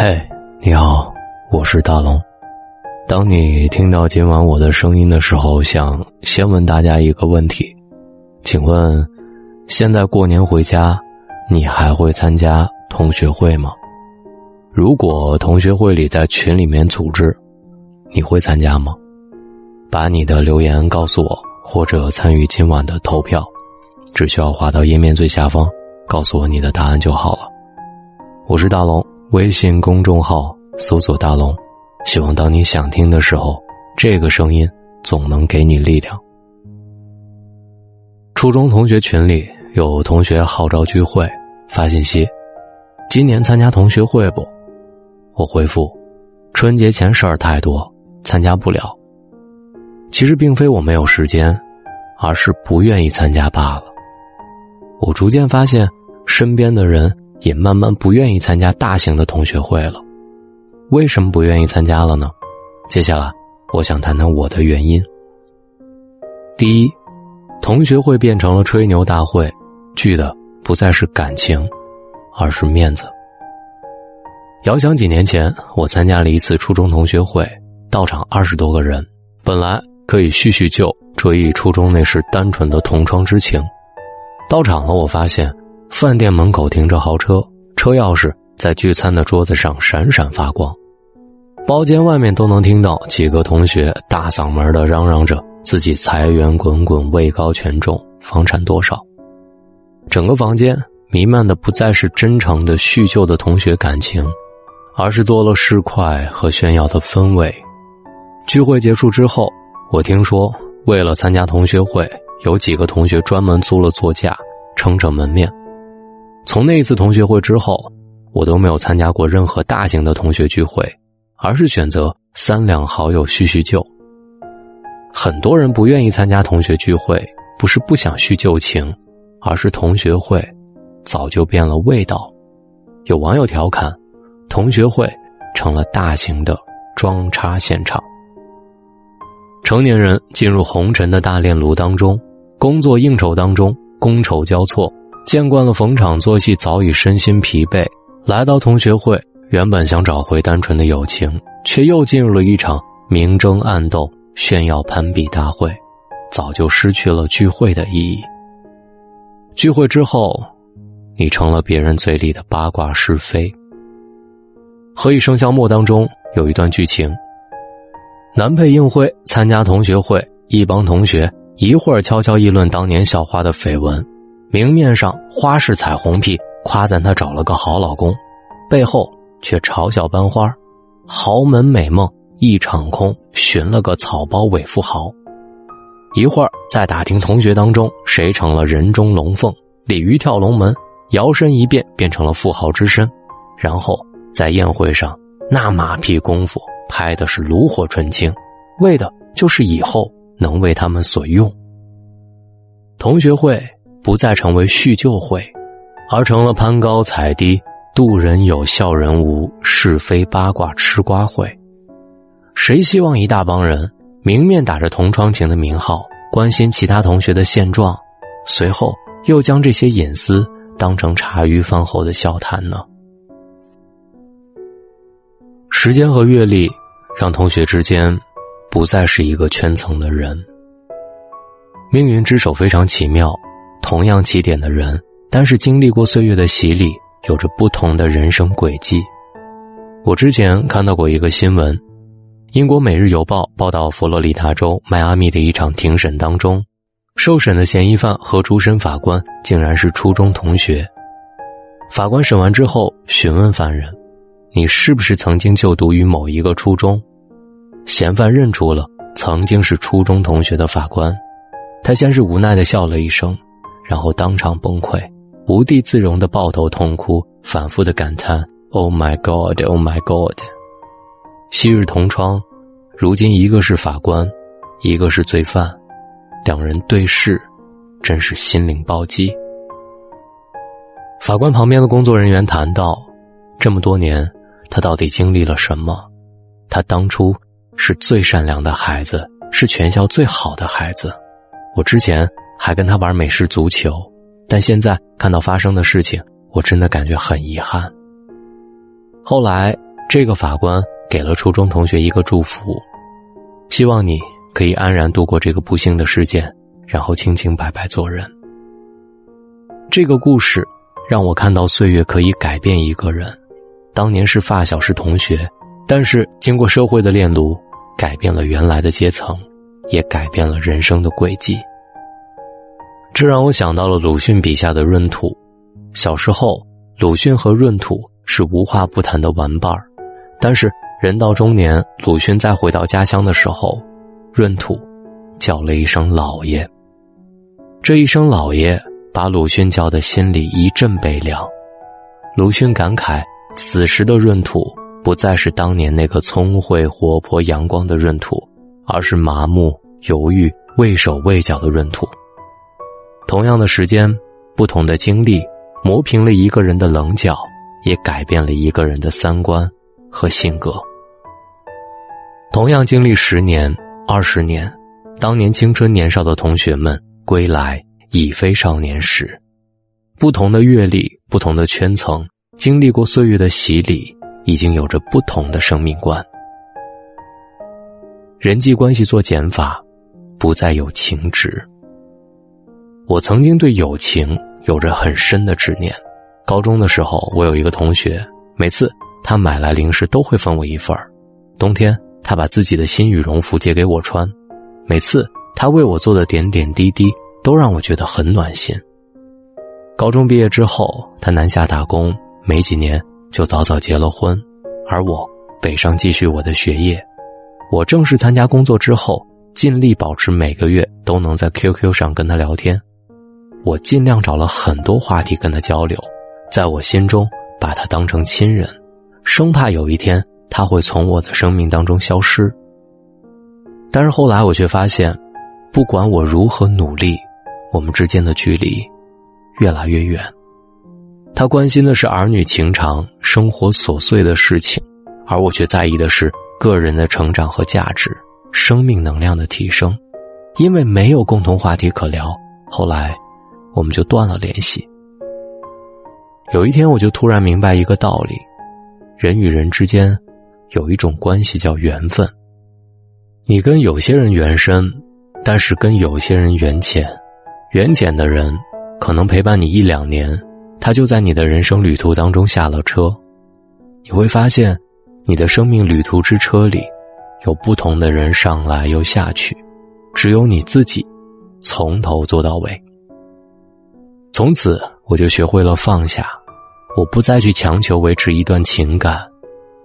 嘿，你好，我是大龙。当你听到今晚我的声音的时候，想先问大家一个问题，请问，现在过年回家，你还会参加同学会吗？如果同学会里在群里面组织，你会参加吗？把你的留言告诉我，或者参与今晚的投票，只需要滑到页面最下方，告诉我你的答案就好了。我是大龙。微信公众号搜索“大龙”，希望当你想听的时候，这个声音总能给你力量。初中同学群里有同学号召聚会，发信息：“今年参加同学会不？”我回复：“春节前事儿太多，参加不了。”其实并非我没有时间，而是不愿意参加罢了。我逐渐发现，身边的人。也慢慢不愿意参加大型的同学会了，为什么不愿意参加了呢？接下来，我想谈谈我的原因。第一，同学会变成了吹牛大会，聚的不再是感情，而是面子。遥想几年前，我参加了一次初中同学会，到场二十多个人，本来可以叙叙旧，追忆初中那时单纯的同窗之情。到场了，我发现。饭店门口停着豪车，车钥匙在聚餐的桌子上闪闪发光。包间外面都能听到几个同学大嗓门的嚷嚷着自己财源滚滚、位高权重、房产多少。整个房间弥漫的不再是真诚的叙旧的同学感情，而是多了市侩和炫耀的氛围。聚会结束之后，我听说为了参加同学会，有几个同学专门租了座驾，撑着门面。从那一次同学会之后，我都没有参加过任何大型的同学聚会，而是选择三两好友叙叙旧。很多人不愿意参加同学聚会，不是不想叙旧情，而是同学会早就变了味道。有网友调侃，同学会成了大型的装叉现场。成年人进入红尘的大炼炉当中，工作应酬当中，觥筹交错。见惯了逢场作戏，早已身心疲惫。来到同学会，原本想找回单纯的友情，却又进入了一场明争暗斗、炫耀攀比大会，早就失去了聚会的意义。聚会之后，你成了别人嘴里的八卦是非。《何以笙箫默》当中有一段剧情：男配应辉参加同学会，一帮同学一会儿悄悄议论当年校花的绯闻。明面上花式彩虹屁，夸赞她找了个好老公，背后却嘲笑班花，豪门美梦一场空，寻了个草包伪富豪。一会儿在打听同学当中谁成了人中龙凤，鲤鱼跳龙门，摇身一变变成了富豪之身，然后在宴会上那马屁功夫拍的是炉火纯青，为的就是以后能为他们所用。同学会。不再成为叙旧会，而成了攀高踩低、度人有笑人无、是非八卦吃瓜会。谁希望一大帮人明面打着同窗情的名号，关心其他同学的现状，随后又将这些隐私当成茶余饭后的笑谈呢？时间和阅历让同学之间不再是一个圈层的人。命运之手非常奇妙。同样起点的人，但是经历过岁月的洗礼，有着不同的人生轨迹。我之前看到过一个新闻，英国《每日邮报》报道，佛罗里达州迈阿密的一场庭审当中，受审的嫌疑犯和主审法官竟然是初中同学。法官审完之后，询问犯人：“你是不是曾经就读于某一个初中？”嫌犯认出了曾经是初中同学的法官，他先是无奈的笑了一声。然后当场崩溃，无地自容的抱头痛哭，反复的感叹：“Oh my God, Oh my God！” 昔日同窗，如今一个是法官，一个是罪犯，两人对视，真是心灵暴击。法官旁边的工作人员谈到：“这么多年，他到底经历了什么？他当初是最善良的孩子，是全校最好的孩子。我之前。”还跟他玩美式足球，但现在看到发生的事情，我真的感觉很遗憾。后来这个法官给了初中同学一个祝福，希望你可以安然度过这个不幸的事件，然后清清白白做人。这个故事让我看到岁月可以改变一个人。当年是发小，是同学，但是经过社会的炼炉，改变了原来的阶层，也改变了人生的轨迹。这让我想到了鲁迅笔下的闰土。小时候，鲁迅和闰土是无话不谈的玩伴儿，但是人到中年，鲁迅再回到家乡的时候，闰土叫了一声“老爷”。这一声“老爷”把鲁迅叫的心里一阵悲凉。鲁迅感慨，此时的闰土不再是当年那个聪慧、活泼、阳光的闰土，而是麻木、犹豫、畏手畏脚的闰土。同样的时间，不同的经历，磨平了一个人的棱角，也改变了一个人的三观和性格。同样经历十年、二十年，当年青春年少的同学们归来已非少年时。不同的阅历，不同的圈层，经历过岁月的洗礼，已经有着不同的生命观。人际关系做减法，不再有情执。我曾经对友情有着很深的执念。高中的时候，我有一个同学，每次他买来零食都会分我一份儿。冬天，他把自己的新羽绒服借给我穿。每次他为我做的点点滴滴，都让我觉得很暖心。高中毕业之后，他南下打工，没几年就早早结了婚，而我北上继续我的学业。我正式参加工作之后，尽力保持每个月都能在 QQ 上跟他聊天。我尽量找了很多话题跟他交流，在我心中把他当成亲人，生怕有一天他会从我的生命当中消失。但是后来我却发现，不管我如何努力，我们之间的距离越来越远。他关心的是儿女情长、生活琐碎的事情，而我却在意的是个人的成长和价值、生命能量的提升。因为没有共同话题可聊，后来。我们就断了联系。有一天，我就突然明白一个道理：人与人之间有一种关系叫缘分。你跟有些人缘深，但是跟有些人缘浅。缘浅的人可能陪伴你一两年，他就在你的人生旅途当中下了车。你会发现，你的生命旅途之车里，有不同的人上来又下去，只有你自己从头做到尾。从此，我就学会了放下，我不再去强求维持一段情感，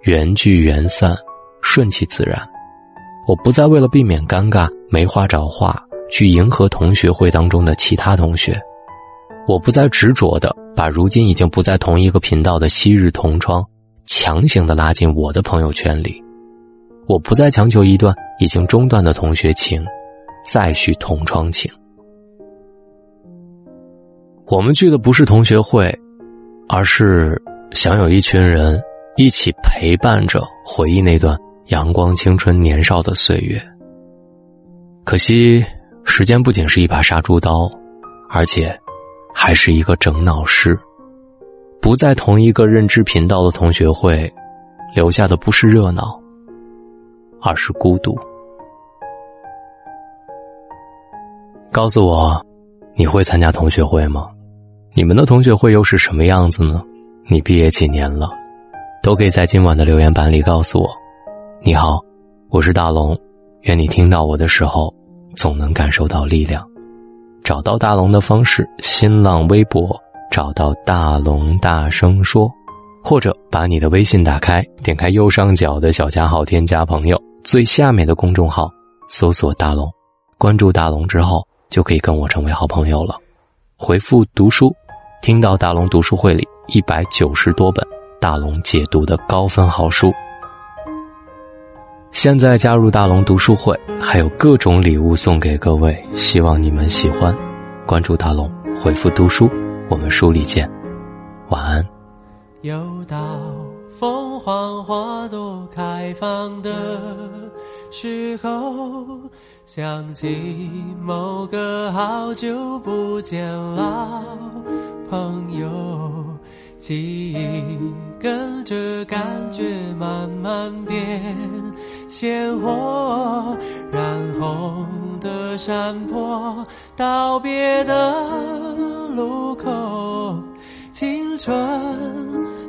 缘聚缘散，顺其自然。我不再为了避免尴尬没话找话去迎合同学会当中的其他同学，我不再执着的把如今已经不在同一个频道的昔日同窗强行的拉进我的朋友圈里，我不再强求一段已经中断的同学情再续同窗情。我们聚的不是同学会，而是想有一群人一起陪伴着回忆那段阳光、青春、年少的岁月。可惜，时间不仅是一把杀猪刀，而且还是一个整脑师。不在同一个认知频道的同学会，留下的不是热闹，而是孤独。告诉我，你会参加同学会吗？你们的同学会又是什么样子呢？你毕业几年了？都可以在今晚的留言板里告诉我。你好，我是大龙，愿你听到我的时候，总能感受到力量。找到大龙的方式：新浪微博找到大龙，大声说，或者把你的微信打开，点开右上角的小加号，添加朋友，最下面的公众号搜索大龙，关注大龙之后，就可以跟我成为好朋友了。回复读书。听到大龙读书会里一百九十多本大龙解读的高分好书，现在加入大龙读书会，还有各种礼物送给各位，希望你们喜欢。关注大龙，回复读书，我们书里见。晚安。又到凤凰花朵开放的时候，想起某个好久不见老。朋友，记忆跟着感觉慢慢变鲜活，染红的山坡，道别的路口，青春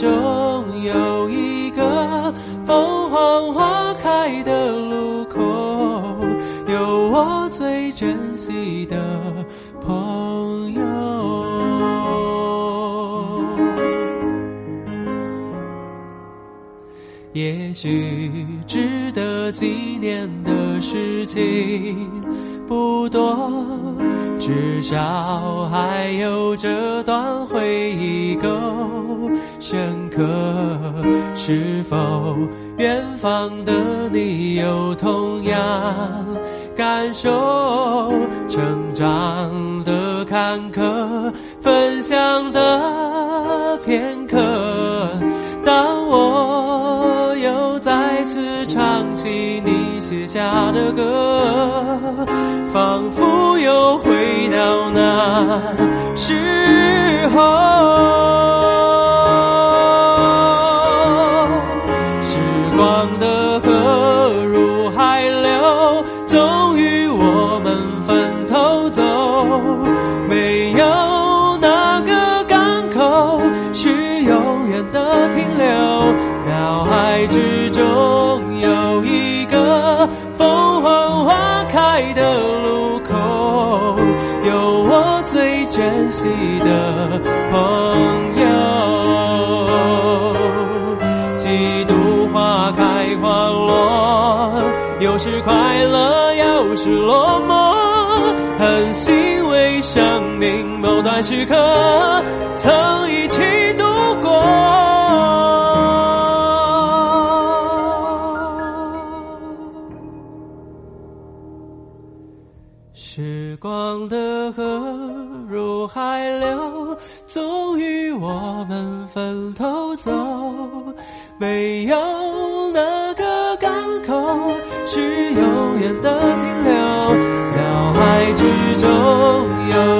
中有一个凤凰花开的路口，有我最珍惜的朋友。也许值得纪念的事情不多，至少还有这段回忆够深刻。是否远方的你有同样感受？成长的坎坷，分享的片刻，唱起你写下的歌仿佛又回到那时候时光的河入海流终于我们分头走没有哪个港口是永远的停留脑海之中珍惜的朋友。几度花开花落，有时快乐，有时落寞，很欣慰生命某段时刻曾一起度过。时光的河流，终于我们分头走。没有哪个港口是永远的停留。脑海之中有